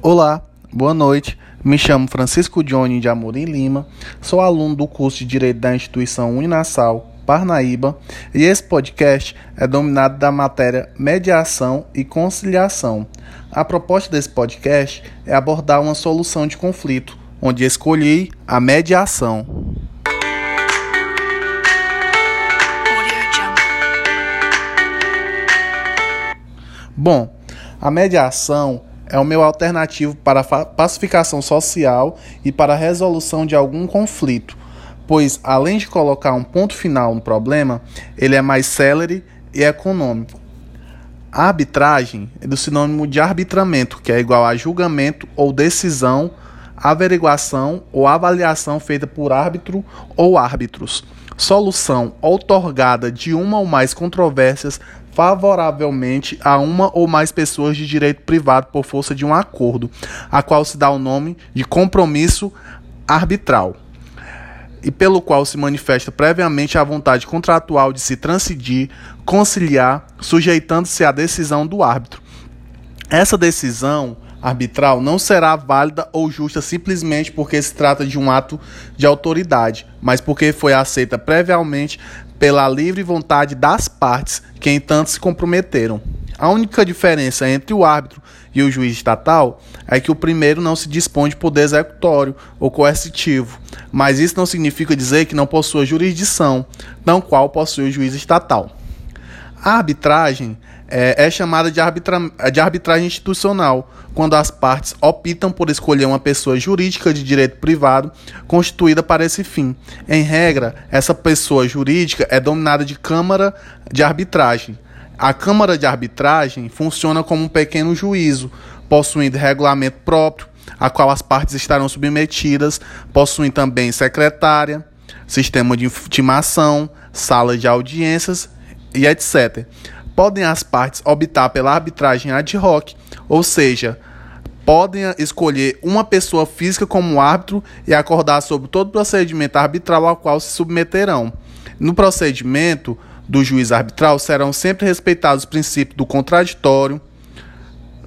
Olá, boa noite. Me chamo Francisco Johnny de Amorim Lima, sou aluno do curso de Direito da instituição Uninassal, Parnaíba, e esse podcast é dominado da matéria Mediação e Conciliação. A proposta desse podcast é abordar uma solução de conflito, onde escolhi a mediação. Bom, a mediação é o meu alternativo para pacificação social e para a resolução de algum conflito, pois além de colocar um ponto final no problema, ele é mais célere e econômico. A arbitragem é do sinônimo de arbitramento, que é igual a julgamento ou decisão, averiguação ou avaliação feita por árbitro ou árbitros. Solução outorgada de uma ou mais controvérsias favoravelmente a uma ou mais pessoas de direito privado por força de um acordo, a qual se dá o nome de compromisso arbitral, e pelo qual se manifesta previamente a vontade contratual de se transidir, conciliar, sujeitando-se à decisão do árbitro. Essa decisão arbitral não será válida ou justa simplesmente porque se trata de um ato de autoridade, mas porque foi aceita previamente pela livre vontade das partes que entanto se comprometeram. A única diferença entre o árbitro e o juiz estatal é que o primeiro não se dispõe de poder executório ou coercitivo, mas isso não significa dizer que não possua jurisdição, não qual possui o juiz estatal. A arbitragem é, é chamada de, arbitra de arbitragem institucional, quando as partes optam por escolher uma pessoa jurídica de direito privado constituída para esse fim. Em regra, essa pessoa jurídica é dominada de Câmara de Arbitragem. A Câmara de Arbitragem funciona como um pequeno juízo, possuindo regulamento próprio, a qual as partes estarão submetidas, possuem também secretária, sistema de intimação, sala de audiências e etc podem as partes optar pela arbitragem ad hoc, ou seja, podem escolher uma pessoa física como árbitro e acordar sobre todo o procedimento arbitral ao qual se submeterão. No procedimento do juiz arbitral serão sempre respeitados os princípios do contraditório,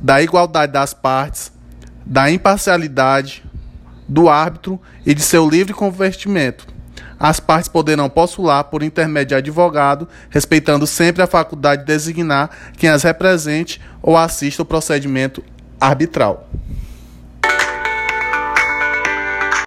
da igualdade das partes, da imparcialidade do árbitro e de seu livre convertimento. As partes poderão postular por intermédio de advogado, respeitando sempre a faculdade de designar quem as represente ou assista o procedimento arbitral.